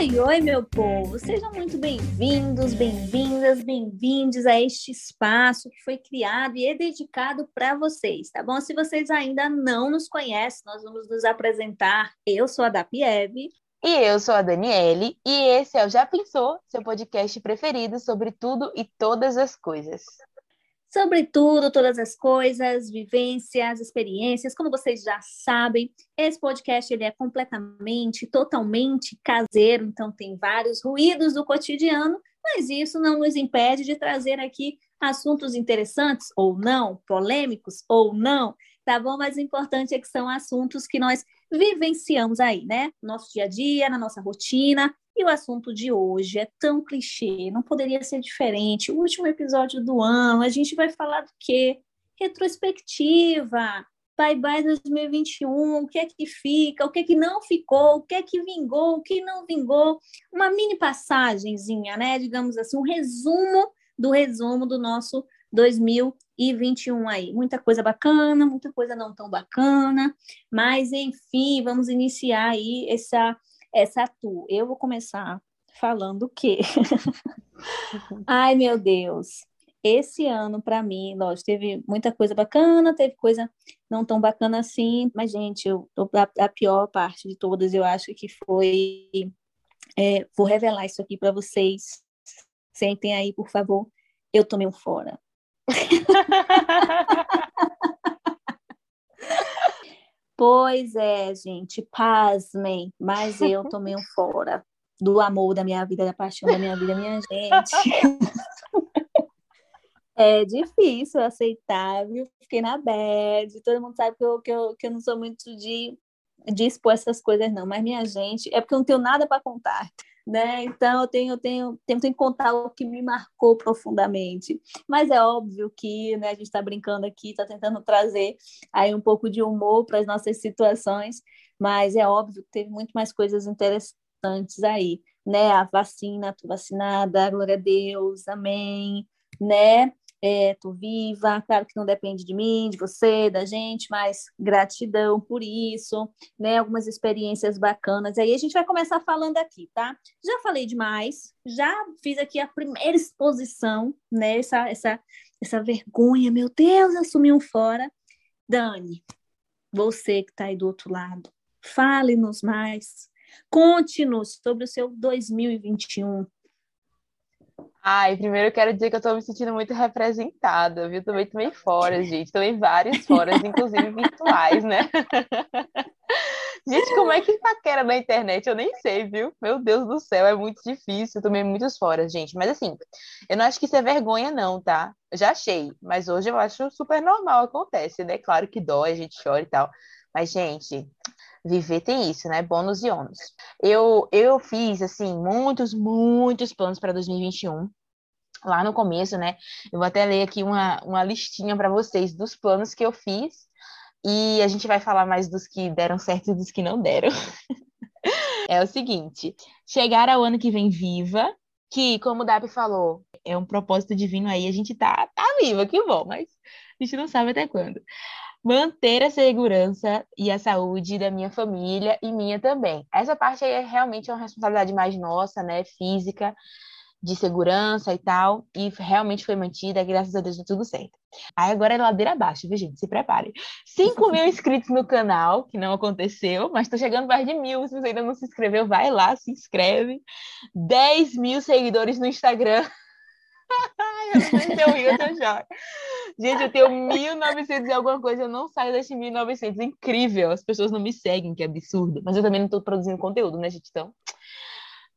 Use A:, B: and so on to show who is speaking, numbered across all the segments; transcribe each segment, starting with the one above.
A: Oi, oi, meu povo! Sejam muito bem-vindos, bem-vindas, bem-vindos a este espaço que foi criado e é dedicado para vocês, tá bom? Se vocês ainda não nos conhecem, nós vamos nos apresentar. Eu sou a Dapiev.
B: E eu sou a Daniele, e esse é o Já Pensou, seu podcast preferido sobre tudo e todas as coisas
A: sobre tudo, todas as coisas, vivências, experiências. Como vocês já sabem, esse podcast ele é completamente, totalmente caseiro, então tem vários ruídos do cotidiano, mas isso não nos impede de trazer aqui assuntos interessantes ou não, polêmicos ou não, tá bom? Mas o importante é que são assuntos que nós vivenciamos aí, né? No nosso dia a dia, na nossa rotina, e o assunto de hoje é tão clichê, não poderia ser diferente. O último episódio do ano, a gente vai falar do quê? Retrospectiva. Bye bye 2021, o que é que fica, o que é que não ficou, o que é que vingou, o que não vingou. Uma mini passagenzinha, né? Digamos assim, um resumo do resumo do nosso 2021 aí. Muita coisa bacana, muita coisa não tão bacana, mas enfim, vamos iniciar aí essa essa tu. Eu vou começar falando o quê? Ai, meu Deus. Esse ano, para mim, lógico, teve muita coisa bacana, teve coisa não tão bacana assim, mas, gente, eu, a, a pior parte de todas, eu acho que foi. É, vou revelar isso aqui para vocês. Sentem aí, por favor. Eu tomei um fora. Pois é, gente, pasmem, mas eu tomei um fora do amor da minha vida, da paixão da minha vida, minha gente. é difícil aceitar, viu? Fiquei na bad, todo mundo sabe que eu, que eu, que eu não sou muito de, de expor essas coisas, não, mas minha gente, é porque eu não tenho nada para contar né? Então eu tenho, tenho, tento encontrar o que me marcou profundamente. Mas é óbvio que né, a gente está brincando aqui, está tentando trazer aí um pouco de humor para as nossas situações, mas é óbvio que teve muito mais coisas interessantes aí, né? A vacina, tô vacinada, glória a Deus, amém, né? É, viva, claro que não depende de mim, de você, da gente, mas gratidão por isso, né? Algumas experiências bacanas. Aí a gente vai começar falando aqui, tá? Já falei demais, já fiz aqui a primeira exposição, né? Essa, essa, essa vergonha, meu Deus, assumi um fora. Dani, você que está aí do outro lado, fale-nos mais. Conte-nos sobre o seu 2021.
B: Ai, primeiro eu quero dizer que eu tô me sentindo muito representada, viu? Também tomei fora, gente. Tomei vários foras, inclusive virtuais, né? Gente, como é que paquera na internet? Eu nem sei, viu? Meu Deus do céu, é muito difícil. Eu tomei muitos fora, gente. Mas assim, eu não acho que isso é vergonha, não, tá? Já achei, mas hoje eu acho super normal, acontece, né? Claro que dói, a gente chora e tal. Mas, gente, viver tem isso, né? Bônus e ônus. Eu, eu fiz, assim, muitos, muitos planos para 2021. Lá no começo, né? Eu vou até ler aqui uma, uma listinha para vocês dos planos que eu fiz. E a gente vai falar mais dos que deram certo e dos que não deram. é o seguinte: chegar ao ano que vem viva, que, como o Dap falou, é um propósito divino aí, a gente tá, tá viva, que bom, mas a gente não sabe até quando manter a segurança e a saúde da minha família e minha também. Essa parte aí é realmente uma responsabilidade mais nossa, né, física, de segurança e tal, e realmente foi mantida, graças a Deus deu tudo certo. Aí agora é ladeira abaixo, viu, gente? Se prepare. 5 mil inscritos no canal, que não aconteceu, mas tô chegando mais de mil. Se você ainda não se inscreveu, vai lá, se inscreve. 10 mil seguidores no Instagram. eu rio, eu tô Gente, eu tenho 1.900 e alguma coisa, eu não saio desse 1.900. Incrível, as pessoas não me seguem, que absurdo. Mas eu também não tô produzindo conteúdo, né, gente? Então,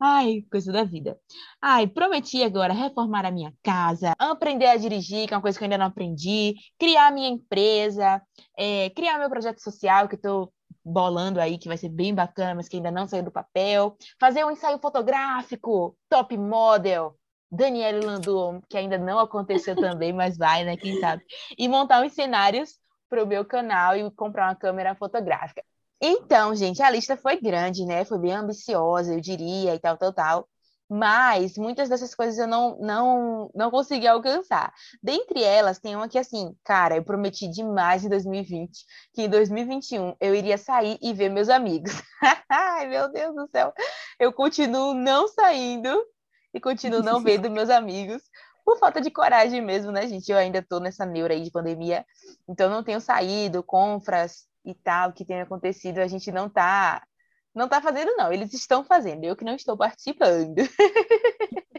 B: Ai, coisa da vida. Ai, prometi agora reformar a minha casa, aprender a dirigir, que é uma coisa que eu ainda não aprendi, criar minha empresa, é, criar meu projeto social, que tô bolando aí, que vai ser bem bacana, mas que ainda não saiu do papel, fazer um ensaio fotográfico, top model, Daniele Landu, que ainda não aconteceu também, mas vai, né? Quem sabe? E montar uns cenários para o meu canal e comprar uma câmera fotográfica. Então, gente, a lista foi grande, né? Foi bem ambiciosa, eu diria, e tal, tal, tal. Mas muitas dessas coisas eu não, não, não consegui alcançar. Dentre elas, tem uma que, assim, cara, eu prometi demais em 2020 que em 2021 eu iria sair e ver meus amigos. Ai, meu Deus do céu. Eu continuo não saindo e continuo não vendo meus amigos por falta de coragem mesmo, né, gente? Eu ainda tô nessa neura aí de pandemia, então não tenho saído, compras e tal que tem acontecido, a gente não tá não tá fazendo não, eles estão fazendo, eu que não estou participando.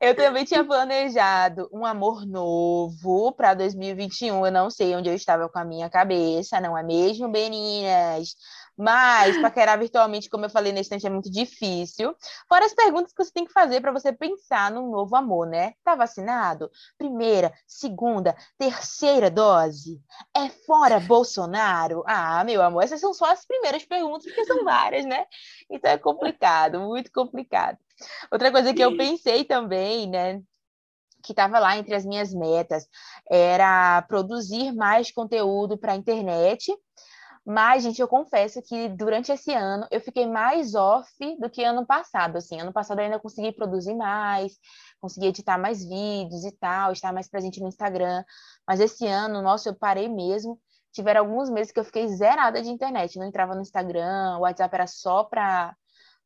B: Eu também tinha planejado um amor novo para 2021. Eu não sei onde eu estava com a minha cabeça, não é mesmo, meninas? Mas paquerar virtualmente, como eu falei nesse instante, é muito difícil. Fora as perguntas que você tem que fazer para você pensar num novo amor, né? Tá vacinado? Primeira, segunda, terceira dose? É fora Bolsonaro? Ah, meu amor, essas são só as primeiras perguntas, porque são várias, né? Então é complicado, muito complicado. Outra coisa que eu pensei também, né? que estava lá entre as minhas metas era produzir mais conteúdo para a internet mas, gente, eu confesso que durante esse ano eu fiquei mais off do que ano passado. Assim, ano passado eu ainda consegui produzir mais, consegui editar mais vídeos e tal, estar mais presente no Instagram. Mas esse ano, nossa, eu parei mesmo. Tiveram alguns meses que eu fiquei zerada de internet, não entrava no Instagram, o WhatsApp era só para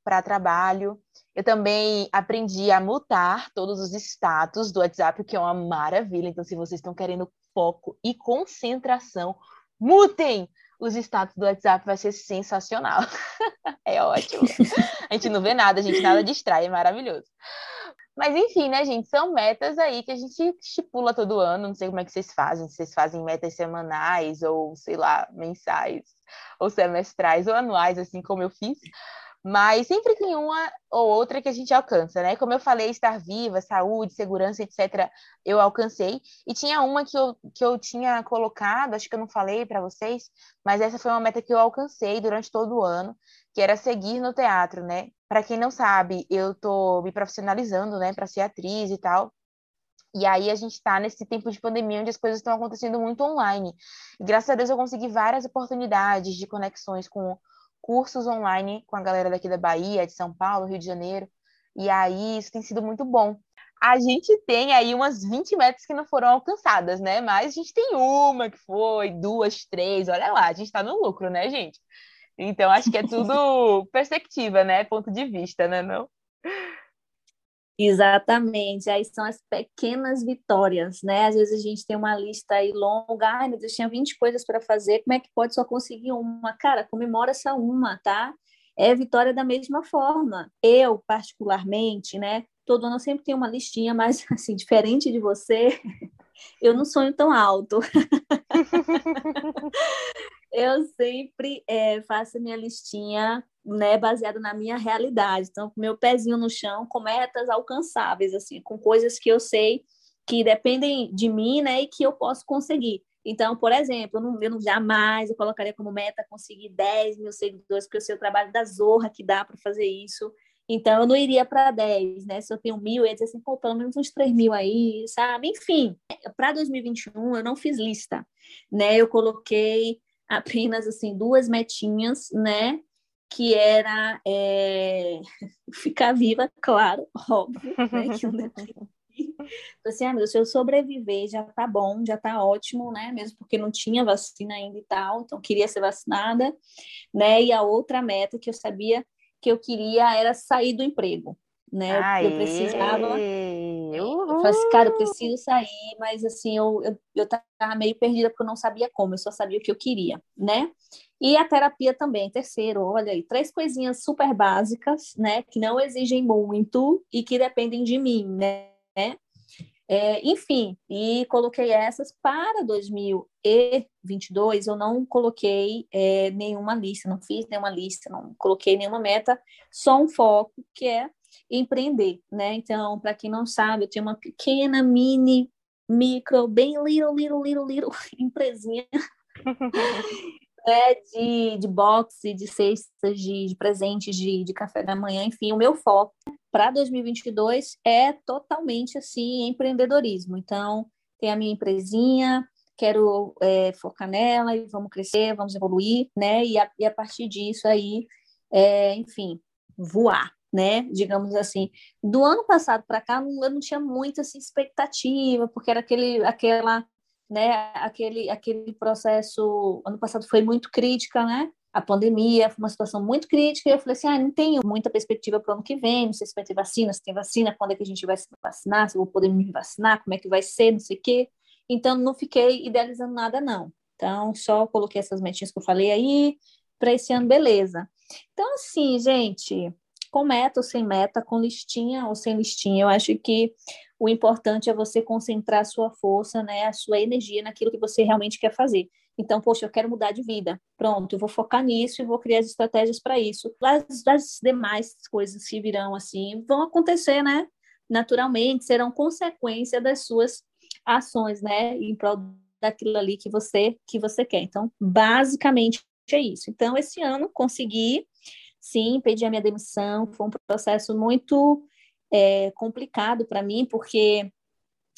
B: para trabalho. Eu também aprendi a mutar todos os status do WhatsApp, que é uma maravilha. Então, se vocês estão querendo foco e concentração, mutem os status do WhatsApp vai ser sensacional. é ótimo. A gente não vê nada, a gente nada distrai, é maravilhoso. Mas enfim, né, gente? São metas aí que a gente estipula todo ano. Não sei como é que vocês fazem, se vocês fazem metas semanais, ou sei lá, mensais, ou semestrais, ou anuais, assim como eu fiz. Mas sempre tem uma ou outra que a gente alcança, né? Como eu falei, estar viva, saúde, segurança, etc., eu alcancei. E tinha uma que eu, que eu tinha colocado, acho que eu não falei para vocês, mas essa foi uma meta que eu alcancei durante todo o ano, que era seguir no teatro, né? Para quem não sabe, eu tô me profissionalizando, né, para ser atriz e tal. E aí a gente está nesse tempo de pandemia onde as coisas estão acontecendo muito online. E graças a Deus eu consegui várias oportunidades de conexões com cursos online com a galera daqui da Bahia, de São Paulo, Rio de Janeiro. E aí isso tem sido muito bom. A gente tem aí umas 20 metas que não foram alcançadas, né? Mas a gente tem uma que foi, duas, três, olha lá, a gente está no lucro, né, gente? Então acho que é tudo perspectiva, né? Ponto de vista, né, não?
A: Exatamente, aí são as pequenas vitórias, né? Às vezes a gente tem uma lista aí longa, ai meu Deus, tinha 20 coisas para fazer, como é que pode só conseguir uma? Cara, comemora essa uma, tá? É vitória da mesma forma. Eu, particularmente, né? Todo ano eu sempre tenho uma listinha, mas assim, diferente de você, eu não sonho tão alto. eu sempre é, faço minha listinha né, baseada na minha realidade. Então, com meu pezinho no chão, com metas alcançáveis, assim, com coisas que eu sei que dependem de mim, né, e que eu posso conseguir. Então, por exemplo, eu, não, eu não, jamais eu colocaria como meta conseguir 10 mil seguidores, porque eu sei o trabalho da zorra que dá para fazer isso. Então, eu não iria para 10, né? Se eu tenho mil, eu ia dizer assim, pô, pelo menos uns 3 mil aí, sabe? Enfim, para 2021 eu não fiz lista, né? Eu coloquei apenas, assim, duas metinhas, né? que era é, ficar viva, claro, óbvio, né? Que eu assim, ah, meu, se eu sobreviver já tá bom, já tá ótimo, né? Mesmo porque não tinha vacina ainda e tal, então queria ser vacinada, né? E a outra meta que eu sabia que eu queria era sair do emprego, né? Aê! Eu precisava. Eu falei assim, cara, eu preciso sair, mas assim, eu, eu, eu tava meio perdida porque eu não sabia como, eu só sabia o que eu queria, né? E a terapia também, terceiro, olha aí, três coisinhas super básicas, né, que não exigem muito e que dependem de mim, né? É, enfim, e coloquei essas para 2022. Eu não coloquei é, nenhuma lista, não fiz nenhuma lista, não coloquei nenhuma meta, só um foco que é empreender, né? Então, para quem não sabe, eu tenho uma pequena, mini, micro, bem little, little, little, little empresinha né, de, de boxe, de cestas, de, de presentes, de, de café da manhã, enfim, o meu foco para 2022 é totalmente assim empreendedorismo. Então, tem a minha empresinha, quero é, focar nela e vamos crescer, vamos evoluir, né? E a, e a partir disso aí, é, enfim, voar, né? Digamos assim, do ano passado para cá, eu não tinha muita assim, expectativa, porque era aquele, aquela, né? Aquele, aquele processo. Ano passado foi muito crítica, né? A pandemia foi uma situação muito crítica, e eu falei assim: ah, não tenho muita perspectiva para o ano que vem, não sei se vai ter vacina, se tem vacina, quando é que a gente vai se vacinar, se eu vou poder me vacinar, como é que vai ser, não sei o quê. Então, não fiquei idealizando nada, não. Então, só coloquei essas metinhas que eu falei aí, para esse ano, beleza. Então, assim, gente, com meta ou sem meta, com listinha ou sem listinha. Eu acho que o importante é você concentrar a sua força, né, a sua energia naquilo que você realmente quer fazer. Então, poxa, eu quero mudar de vida. Pronto, eu vou focar nisso e vou criar as estratégias para isso. As, as demais coisas que virão assim vão acontecer, né? Naturalmente, serão consequência das suas ações, né, em prol daquilo ali que você que você quer. Então, basicamente é isso. Então, esse ano consegui sim, pedi a minha demissão. Foi um processo muito é, complicado para mim, porque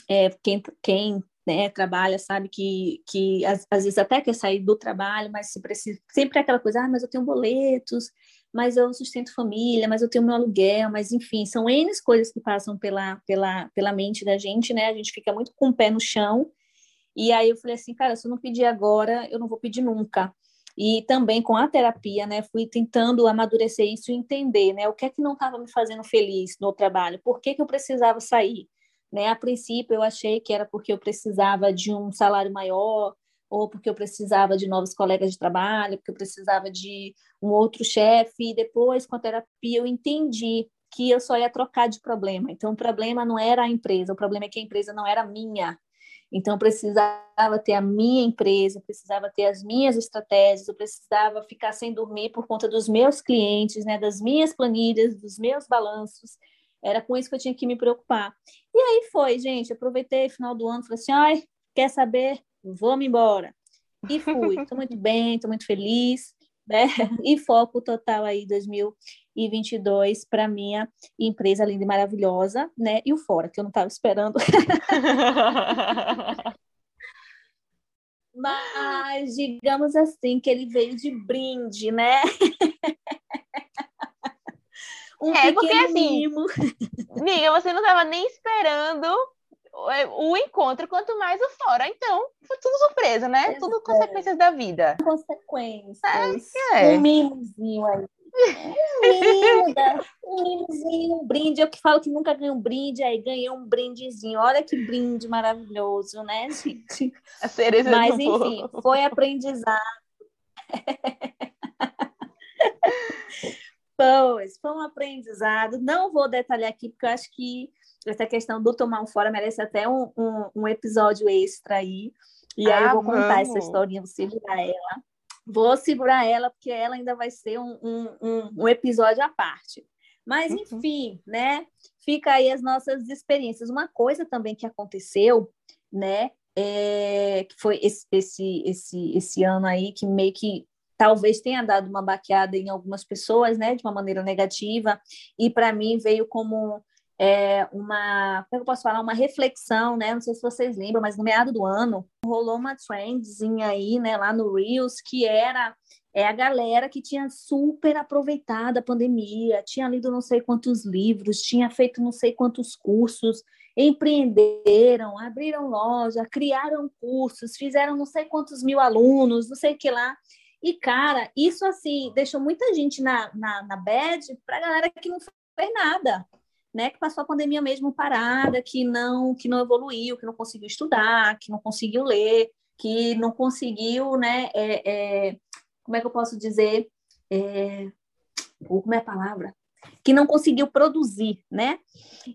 A: é, quem, quem né, trabalha sabe que, que às, às, vezes até quer sair do trabalho, mas se precisa, sempre é aquela coisa, ah, mas eu tenho boletos, mas eu sustento família, mas eu tenho meu aluguel, mas enfim, são N coisas que passam pela, pela, pela mente da gente, né? A gente fica muito com o pé no chão. E aí eu falei assim, cara, se eu não pedir agora, eu não vou pedir nunca e também com a terapia, né, fui tentando amadurecer isso e entender, né, o que é que não estava me fazendo feliz no trabalho, por que, que eu precisava sair, né, a princípio eu achei que era porque eu precisava de um salário maior, ou porque eu precisava de novos colegas de trabalho, porque eu precisava de um outro chefe, e depois com a terapia eu entendi que eu só ia trocar de problema, então o problema não era a empresa, o problema é que a empresa não era minha, então, eu precisava ter a minha empresa, precisava ter as minhas estratégias, eu precisava ficar sem dormir por conta dos meus clientes, né, das minhas planilhas, dos meus balanços. Era com isso que eu tinha que me preocupar. E aí foi, gente. Aproveitei final do ano, falei assim: ai, quer saber? Vou-me embora. E fui. Estou muito bem, estou muito feliz. Né? E foco total aí 2022 para minha empresa linda e maravilhosa, né? E o fora, que eu não estava esperando. Mas digamos assim que ele veio de brinde, né?
B: um é, porque assim, amiga, você não estava nem esperando o encontro, quanto mais o fora. Então, foi tudo surpresa, né? É, tudo consequências da vida.
A: Consequências. É, é. Um mimozinho aí. Um mimozinho, um brinde. Eu que falo que nunca ganhei um brinde, aí ganhei um brindezinho. Olha que brinde maravilhoso, né, gente?
B: A cereza
A: Mas, enfim, bolo. foi aprendizado. pois, foi um aprendizado. Não vou detalhar aqui, porque eu acho que essa questão do tomar um fora merece até um, um, um episódio extra aí. E ah, aí eu vou contar vamos. essa historinha, vou segurar ela. Vou segurar ela, porque ela ainda vai ser um, um, um episódio à parte. Mas, uhum. enfim, né? Fica aí as nossas experiências. Uma coisa também que aconteceu, né? É, que foi esse, esse, esse, esse ano aí, que meio que talvez tenha dado uma baqueada em algumas pessoas, né? De uma maneira negativa. E para mim veio como é, uma, como é eu posso falar, uma reflexão, né? Não sei se vocês lembram, mas no meado do ano rolou uma trendzinha aí, né, lá no Reels, que era é a galera que tinha super aproveitado a pandemia, tinha lido não sei quantos livros, tinha feito não sei quantos cursos, empreenderam, abriram loja, criaram cursos, fizeram não sei quantos mil alunos, não sei o que lá. E, cara, isso assim deixou muita gente na, na, na bad para a galera que não fez nada né, que passou a pandemia mesmo parada, que não que não evoluiu, que não conseguiu estudar, que não conseguiu ler, que não conseguiu, né, é, é, como é que eu posso dizer, é, como é a palavra? Que não conseguiu produzir, né?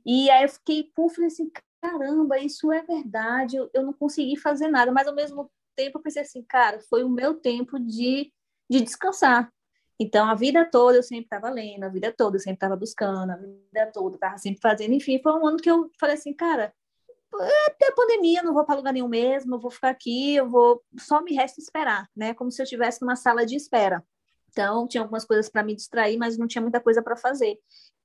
A: E aí eu fiquei, pô, falei assim, caramba, isso é verdade, eu, eu não consegui fazer nada, mas ao mesmo tempo eu pensei assim, cara, foi o meu tempo de, de descansar, então, a vida toda eu sempre estava lendo, a vida toda eu sempre estava buscando, a vida toda estava sempre fazendo. Enfim, foi um ano que eu falei assim, cara, até a pandemia, não vou para lugar nenhum mesmo, eu vou ficar aqui, eu vou. Só me resta esperar, né? Como se eu estivesse numa sala de espera. Então, tinha algumas coisas para me distrair, mas não tinha muita coisa para fazer.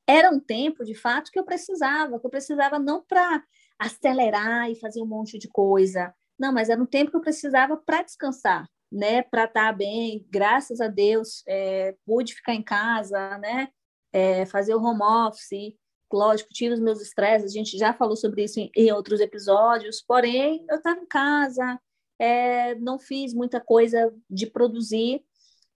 A: Era um tempo, de fato, que eu precisava, que eu precisava não para acelerar e fazer um monte de coisa. Não, mas era um tempo que eu precisava para descansar, né, para estar tá bem, graças a Deus, é, pude ficar em casa, né, é, fazer o home office, lógico, tira os meus estresses, a gente já falou sobre isso em, em outros episódios, porém, eu estava em casa, é, não fiz muita coisa de produzir,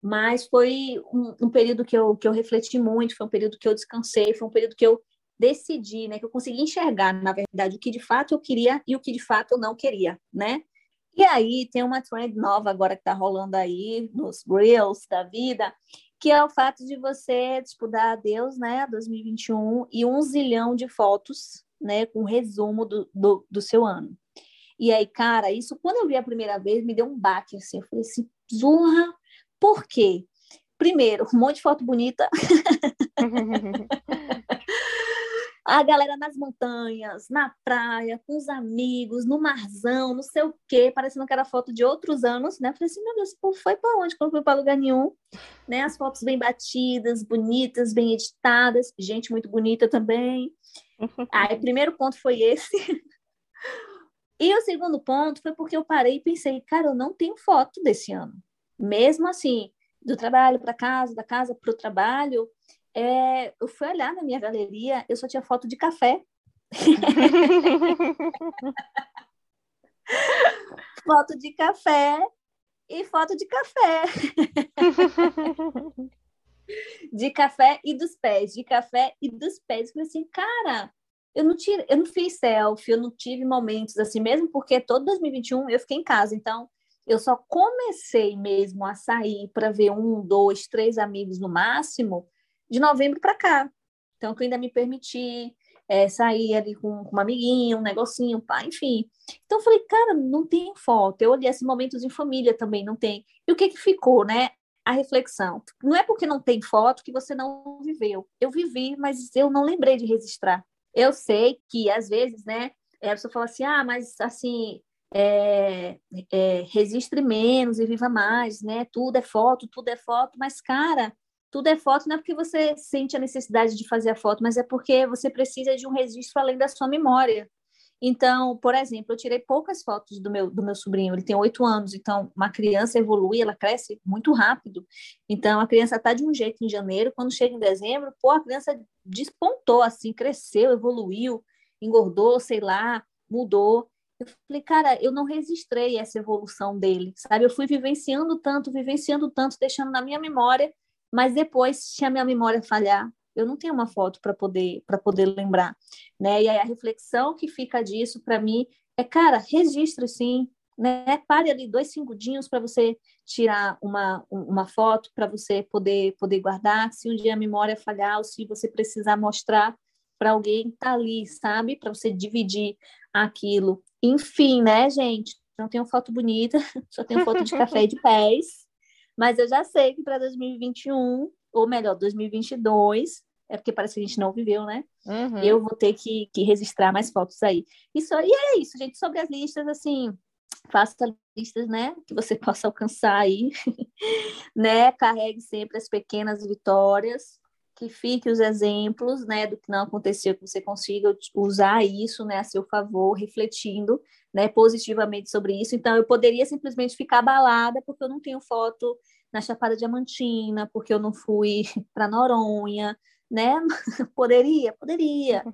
A: mas foi um, um, período que eu, que eu refleti muito, foi um período que eu descansei, foi um período que eu decidi, né, que eu consegui enxergar, na verdade, o que de fato eu queria e o que de fato eu não queria, né? E aí tem uma trend nova agora que está rolando aí nos Reels da vida, que é o fato de você disputar a Deus, né, 2021, e um zilhão de fotos, né, com resumo do, do, do, seu ano. E aí, cara, isso quando eu vi a primeira vez, me deu um baque, assim, eu falei assim, zorra, por quê? Primeiro, um monte de foto bonita. a galera nas montanhas, na praia, com os amigos, no marzão, não sei o quê, parecendo que era foto de outros anos, né? falei assim, meu Deus, pô, foi para onde? Não foi para lugar nenhum, né? As fotos bem batidas, bonitas, bem editadas, gente muito bonita também. Aí, primeiro ponto foi esse. e o segundo ponto foi porque eu parei e pensei, cara, eu não tenho foto desse ano. Mesmo assim, do trabalho para casa, da casa para o trabalho, é, eu fui olhar na minha galeria, eu só tinha foto de café. foto de café e foto de café. de café e dos pés, de café e dos pés. Eu falei assim, cara, eu não tive, eu não fiz selfie, eu não tive momentos assim, mesmo porque todo 2021 eu fiquei em casa, então eu só comecei mesmo a sair para ver um, dois, três amigos no máximo de novembro para cá. Então, que eu ainda me permiti é, sair ali com, com uma amiguinha, um negocinho, pá, enfim. Então, eu falei, cara, não tem foto. Eu olhei esses momentos em família também, não tem. E o que que ficou, né? A reflexão. Não é porque não tem foto que você não viveu. Eu vivi, mas eu não lembrei de registrar. Eu sei que, às vezes, né, a pessoa fala assim, ah, mas, assim, é, é, registre menos e viva mais, né? Tudo é foto, tudo é foto. Mas, cara, tudo é foto não é porque você sente a necessidade de fazer a foto, mas é porque você precisa de um registro além da sua memória. Então, por exemplo, eu tirei poucas fotos do meu, do meu sobrinho, ele tem oito anos, então uma criança evolui, ela cresce muito rápido. Então, a criança está de um jeito em janeiro, quando chega em dezembro, pô, a criança despontou, assim, cresceu, evoluiu, engordou, sei lá, mudou. Eu falei, cara, eu não registrei essa evolução dele, sabe? Eu fui vivenciando tanto, vivenciando tanto, deixando na minha memória mas depois, se a minha memória falhar, eu não tenho uma foto para poder para poder lembrar, né? E aí a reflexão que fica disso para mim é, cara, registre sim, né? Pare ali dois segundinhos para você tirar uma, uma foto para você poder poder guardar. Se um dia a memória falhar ou se você precisar mostrar para alguém tá ali, sabe? Para você dividir aquilo. Enfim, né, gente? Não tenho foto bonita, só tenho foto de café e de pés. Mas eu já sei que para 2021, ou melhor, 2022, é porque parece que a gente não viveu, né? Uhum. Eu vou ter que, que registrar mais fotos aí. Isso, e é isso, gente. Sobre as listas, assim, faça listas, né? Que você possa alcançar aí, né? Carregue sempre as pequenas vitórias, que fique os exemplos, né? Do que não aconteceu, que você consiga usar isso, né? A seu favor, refletindo né, positivamente sobre isso. Então, eu poderia simplesmente ficar abalada porque eu não tenho foto na Chapada Diamantina, porque eu não fui para Noronha, né? poderia, poderia.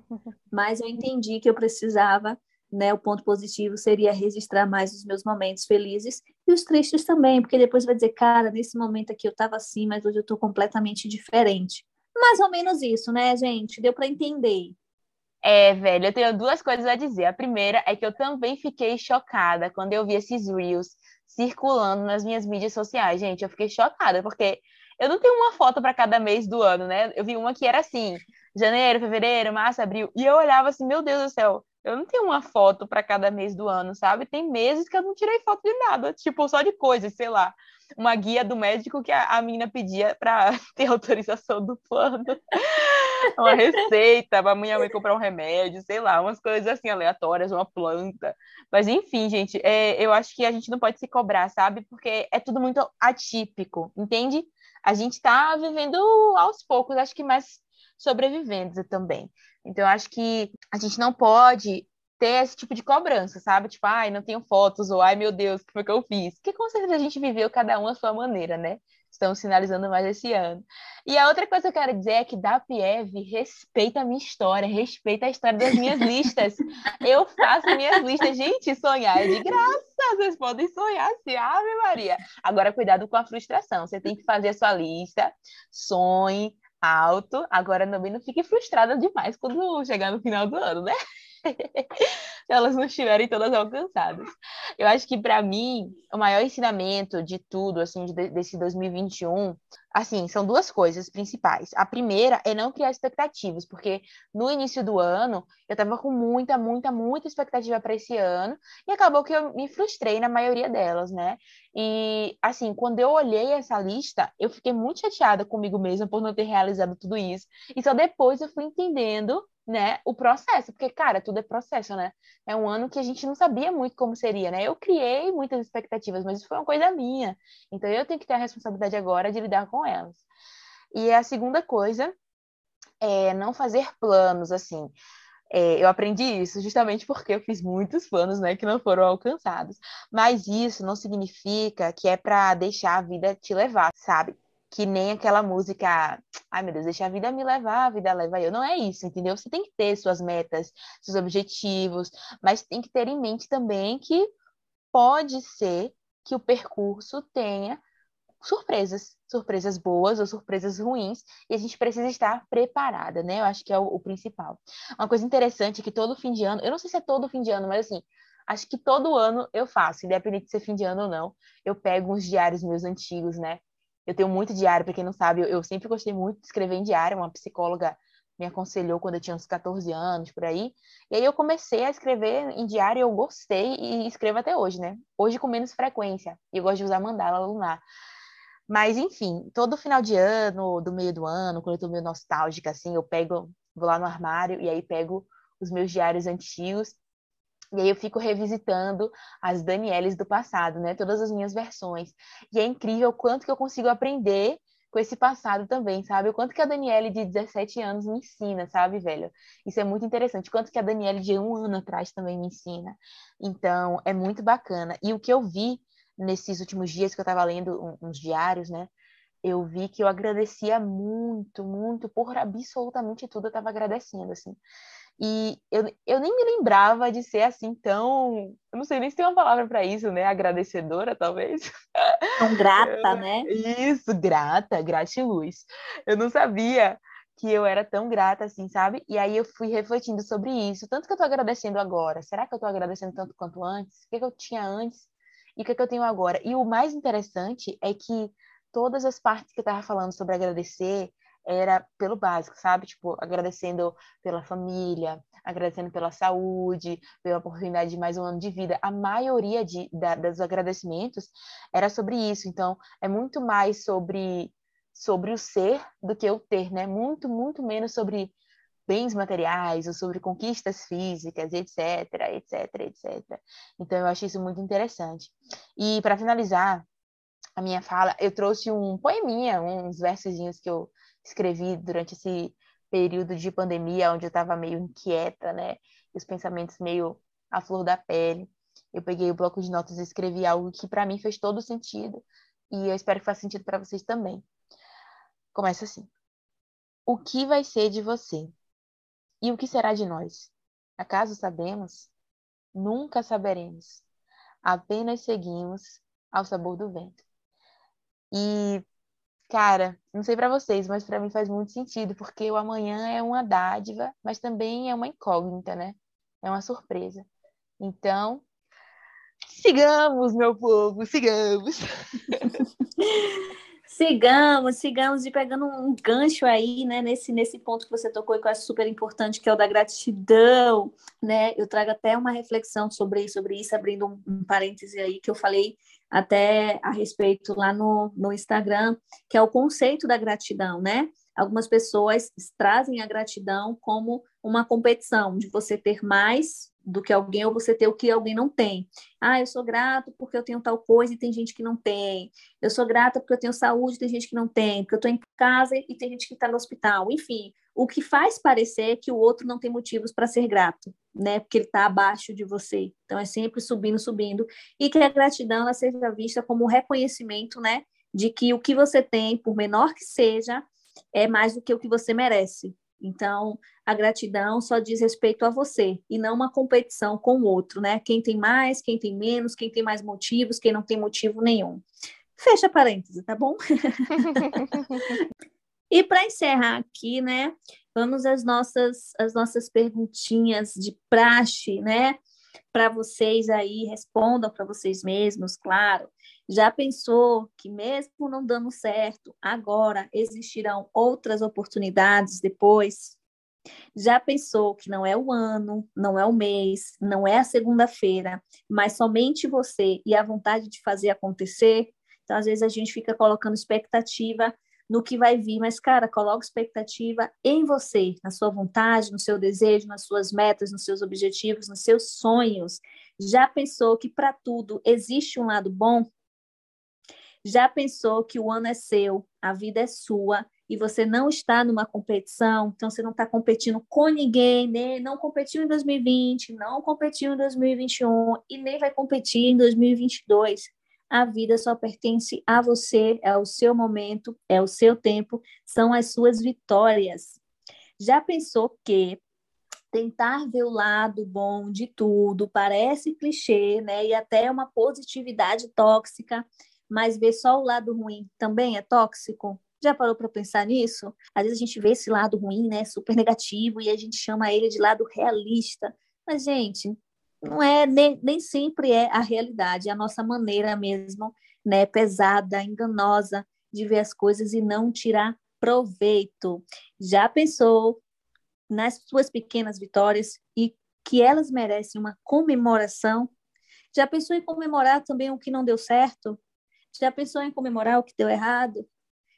A: Mas eu entendi que eu precisava, né? O ponto positivo seria registrar mais os meus momentos felizes e os tristes também, porque depois vai dizer, cara, nesse momento aqui eu estava assim, mas hoje eu estou completamente diferente. Mais ou menos isso, né, gente? Deu para entender.
B: É, velho, eu tenho duas coisas a dizer. A primeira é que eu também fiquei chocada quando eu vi esses reels circulando nas minhas mídias sociais. Gente, eu fiquei chocada, porque eu não tenho uma foto para cada mês do ano, né? Eu vi uma que era assim: janeiro, fevereiro, março, abril. E eu olhava assim, meu Deus do céu, eu não tenho uma foto para cada mês do ano, sabe? Tem meses que eu não tirei foto de nada, tipo, só de coisas, sei lá uma guia do médico que a, a menina pedia para ter autorização do plano. uma receita para minha mãe comprar um remédio, sei lá, umas coisas assim aleatórias, uma planta. Mas enfim, gente, é, eu acho que a gente não pode se cobrar, sabe? Porque é tudo muito atípico, entende? A gente está vivendo aos poucos, acho que mais sobrevivendo também. Então, eu acho que a gente não pode ter esse tipo de cobrança, sabe? Tipo, ai, não tenho fotos, ou ai, meu Deus, o que foi que eu fiz? Que com certeza a gente viveu cada um a sua maneira, né? Estamos finalizando mais esse ano. E a outra coisa que eu quero dizer é que da Piev respeita a minha história, respeita a história das minhas listas. Eu faço minhas listas. Gente, sonhar é de graça. Vocês podem sonhar assim, Ave Maria. Agora, cuidado com a frustração. Você tem que fazer a sua lista, sonhe alto. Agora, também não fique frustrada demais quando chegar no final do ano, né? elas não estiverem todas alcançadas. Eu acho que para mim o maior ensinamento de tudo assim de, desse 2021, assim, são duas coisas principais. A primeira é não criar expectativas, porque no início do ano eu estava com muita, muita, muita expectativa para esse ano e acabou que eu me frustrei na maioria delas, né? E assim, quando eu olhei essa lista, eu fiquei muito chateada comigo mesma por não ter realizado tudo isso. E só depois eu fui entendendo né, o processo, porque, cara, tudo é processo, né? É um ano que a gente não sabia muito como seria, né? Eu criei muitas expectativas, mas isso foi uma coisa minha. Então eu tenho que ter a responsabilidade agora de lidar com elas. E a segunda coisa é não fazer planos, assim. É, eu aprendi isso justamente porque eu fiz muitos planos, né, que não foram alcançados. Mas isso não significa que é para deixar a vida te levar, sabe? Que nem aquela música, ai meu Deus, deixa a vida me levar, a vida leva eu. Não é isso, entendeu? Você tem que ter suas metas, seus objetivos, mas tem que ter em mente também que pode ser que o percurso tenha surpresas, surpresas boas ou surpresas ruins, e a gente precisa estar preparada, né? Eu acho que é o, o principal. Uma coisa interessante é que todo fim de ano, eu não sei se é todo fim de ano, mas assim, acho que todo ano eu faço, independente de ser fim de ano ou não, eu pego uns diários meus antigos, né? Eu tenho muito diário, para quem não sabe, eu, eu, sempre gostei muito de escrever em diário. Uma psicóloga me aconselhou quando eu tinha uns 14 anos, por aí. E aí eu comecei a escrever em diário, eu gostei e escrevo até hoje, né? Hoje com menos frequência. E eu gosto de usar mandala lunar. Mas, enfim, todo final de ano, do meio do ano, quando eu tô meio nostálgica, assim, eu pego, vou lá no armário e aí pego os meus diários antigos e aí eu fico revisitando as Danieles do passado, né? Todas as minhas versões. E é incrível o quanto que eu consigo aprender com esse passado também, sabe? O quanto que a Daniele de 17 anos me ensina, sabe, velho? Isso é muito interessante. O quanto que a Daniele de um ano atrás também me ensina. Então, é muito bacana. E o que eu vi nesses últimos dias que eu estava lendo uns diários, né? Eu vi que eu agradecia muito, muito, por absolutamente tudo eu estava agradecendo, assim. E eu, eu nem me lembrava de ser assim tão. Eu não sei nem se tem uma palavra para isso, né? Agradecedora, talvez.
A: Tão grata, né?
B: Isso, grata, gratiluz. Eu não sabia que eu era tão grata assim, sabe? E aí eu fui refletindo sobre isso. Tanto que eu tô agradecendo agora. Será que eu tô agradecendo tanto quanto antes? O que, que eu tinha antes? E o que, que eu tenho agora? E o mais interessante é que todas as partes que eu tava falando sobre agradecer, era pelo básico, sabe? Tipo, agradecendo pela família, agradecendo pela saúde, pela oportunidade de mais um ano de vida. A maioria de, da, dos agradecimentos era sobre isso. Então, é muito mais sobre, sobre o ser do que o ter, né? Muito, muito menos sobre bens materiais ou sobre conquistas físicas, etc, etc, etc. Então, eu acho isso muito interessante. E, para finalizar a minha fala, eu trouxe um poeminha, uns versozinhos que eu escrevi durante esse período de pandemia, onde eu estava meio inquieta, né? Os pensamentos meio à flor da pele. Eu peguei o bloco de notas e escrevi algo que para mim fez todo sentido e eu espero que faça sentido para vocês também. Começa assim: O que vai ser de você? E o que será de nós? Acaso sabemos? Nunca saberemos. Apenas seguimos ao sabor do vento. E Cara, não sei para vocês, mas para mim faz muito sentido, porque o amanhã é uma dádiva, mas também é uma incógnita, né? É uma surpresa. Então, sigamos, meu povo, sigamos.
A: sigamos, sigamos e pegando um gancho aí, né, nesse, nesse ponto que você tocou e que eu acho super importante, que é o da gratidão, né? Eu trago até uma reflexão sobre, sobre isso, abrindo um, um parêntese aí, que eu falei até a respeito lá no, no Instagram, que é o conceito da gratidão, né? Algumas pessoas trazem a gratidão como uma competição, de você ter mais do que alguém ou você ter o que alguém não tem. Ah, eu sou grato porque eu tenho tal coisa e tem gente que não tem. Eu sou grata porque eu tenho saúde e tem gente que não tem. Porque eu estou em casa e tem gente que está no hospital. Enfim, o que faz parecer que o outro não tem motivos para ser grato, né? Porque ele está abaixo de você. Então é sempre subindo, subindo. E que a gratidão ela seja vista como um reconhecimento, né? De que o que você tem, por menor que seja, é mais do que o que você merece. Então, a gratidão só diz respeito a você e não uma competição com o outro, né? Quem tem mais, quem tem menos, quem tem mais motivos, quem não tem motivo nenhum. Fecha parênteses, tá bom? E para encerrar aqui, né, vamos às nossas, às nossas perguntinhas de praxe, né? Para vocês aí, respondam para vocês mesmos, claro. Já pensou que, mesmo não dando certo, agora existirão outras oportunidades depois? Já pensou que não é o ano, não é o mês, não é a segunda-feira, mas somente você e a vontade de fazer acontecer? Então, às vezes, a gente fica colocando expectativa no que vai vir, mas, cara, coloca expectativa em você, na sua vontade, no seu desejo, nas suas metas, nos seus objetivos, nos seus sonhos. Já pensou que para tudo existe um lado bom? Já pensou que o ano é seu, a vida é sua e você não está numa competição, então você não está competindo com ninguém, né? não competiu em 2020, não competiu em 2021 e nem vai competir em 2022 a vida só pertence a você, é o seu momento, é o seu tempo, são as suas vitórias. Já pensou que tentar ver o lado bom de tudo parece clichê, né? E até uma positividade tóxica, mas ver só o lado ruim também é tóxico? Já parou para pensar nisso? Às vezes a gente vê esse lado ruim, né, super negativo, e a gente chama ele de lado realista. Mas, gente, não é nem, nem sempre é a realidade, é a nossa maneira mesmo, né, pesada, enganosa de ver as coisas e não tirar proveito. Já pensou nas suas pequenas vitórias e que elas merecem uma comemoração? Já pensou em comemorar também o que não deu certo? Já pensou em comemorar o que deu errado?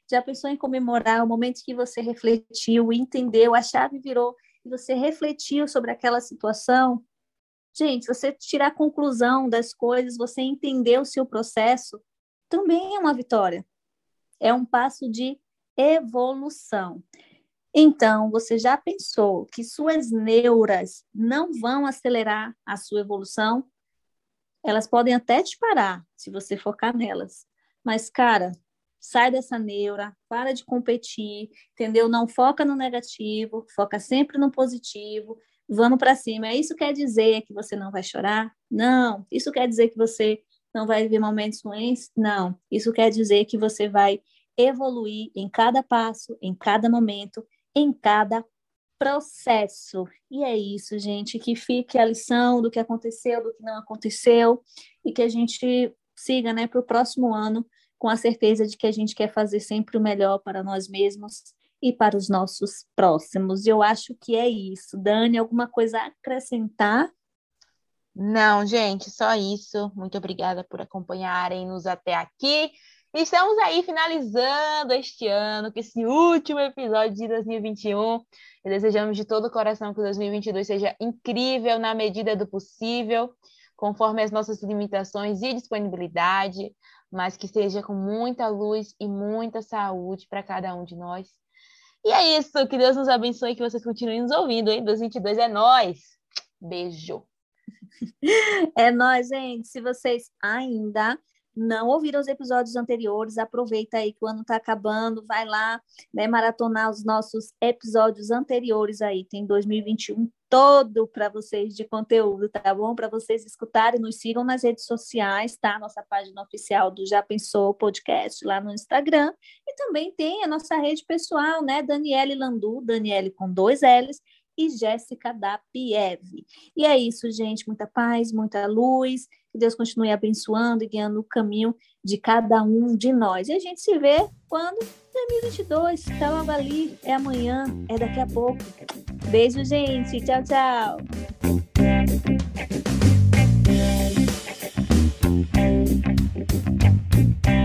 A: Já pensou em comemorar o momento que você refletiu, entendeu, a chave virou e você refletiu sobre aquela situação? Gente, você tirar a conclusão das coisas, você entender o seu processo, também é uma vitória. É um passo de evolução. Então, você já pensou que suas neuras não vão acelerar a sua evolução? Elas podem até te parar se você focar nelas. Mas, cara, sai dessa neura, para de competir, entendeu? Não foca no negativo, foca sempre no positivo vamos para cima. Isso quer dizer que você não vai chorar? Não. Isso quer dizer que você não vai viver momentos ruins? Não. Isso quer dizer que você vai evoluir em cada passo, em cada momento, em cada processo. E é isso, gente, que fique a lição do que aconteceu, do que não aconteceu e que a gente siga, né, para o próximo ano com a certeza de que a gente quer fazer sempre o melhor para nós mesmos e para os nossos próximos. Eu acho que é isso. Dani, alguma coisa a acrescentar?
B: Não, gente, só isso. Muito obrigada por acompanharem-nos até aqui. Estamos aí finalizando este ano, com esse último episódio de 2021. E desejamos de todo o coração que 2022 seja incrível na medida do possível, conforme as nossas limitações e disponibilidade, mas que seja com muita luz e muita saúde para cada um de nós. E é isso. Que Deus nos abençoe e que vocês continuem nos ouvindo, hein? 2022 é nós. Beijo.
A: É nós, gente. Se vocês ainda não ouviram os episódios anteriores, aproveita aí que o ano está acabando, vai lá, né, maratonar os nossos episódios anteriores aí. Tem 2021 todo para vocês de conteúdo, tá bom? Para vocês escutarem, nos sigam nas redes sociais, tá? Nossa página oficial do Já Pensou Podcast lá no Instagram. E também tem a nossa rede pessoal, né? Daniele Landu, Daniele com dois L's, e Jéssica da Pieve. E é isso, gente. Muita paz, muita luz. Que Deus continue abençoando e guiando o caminho de cada um de nós. E a gente se vê quando? 2022. Tá logo ali. É amanhã. É daqui a pouco. Beijo, gente. Tchau, tchau. Thank you.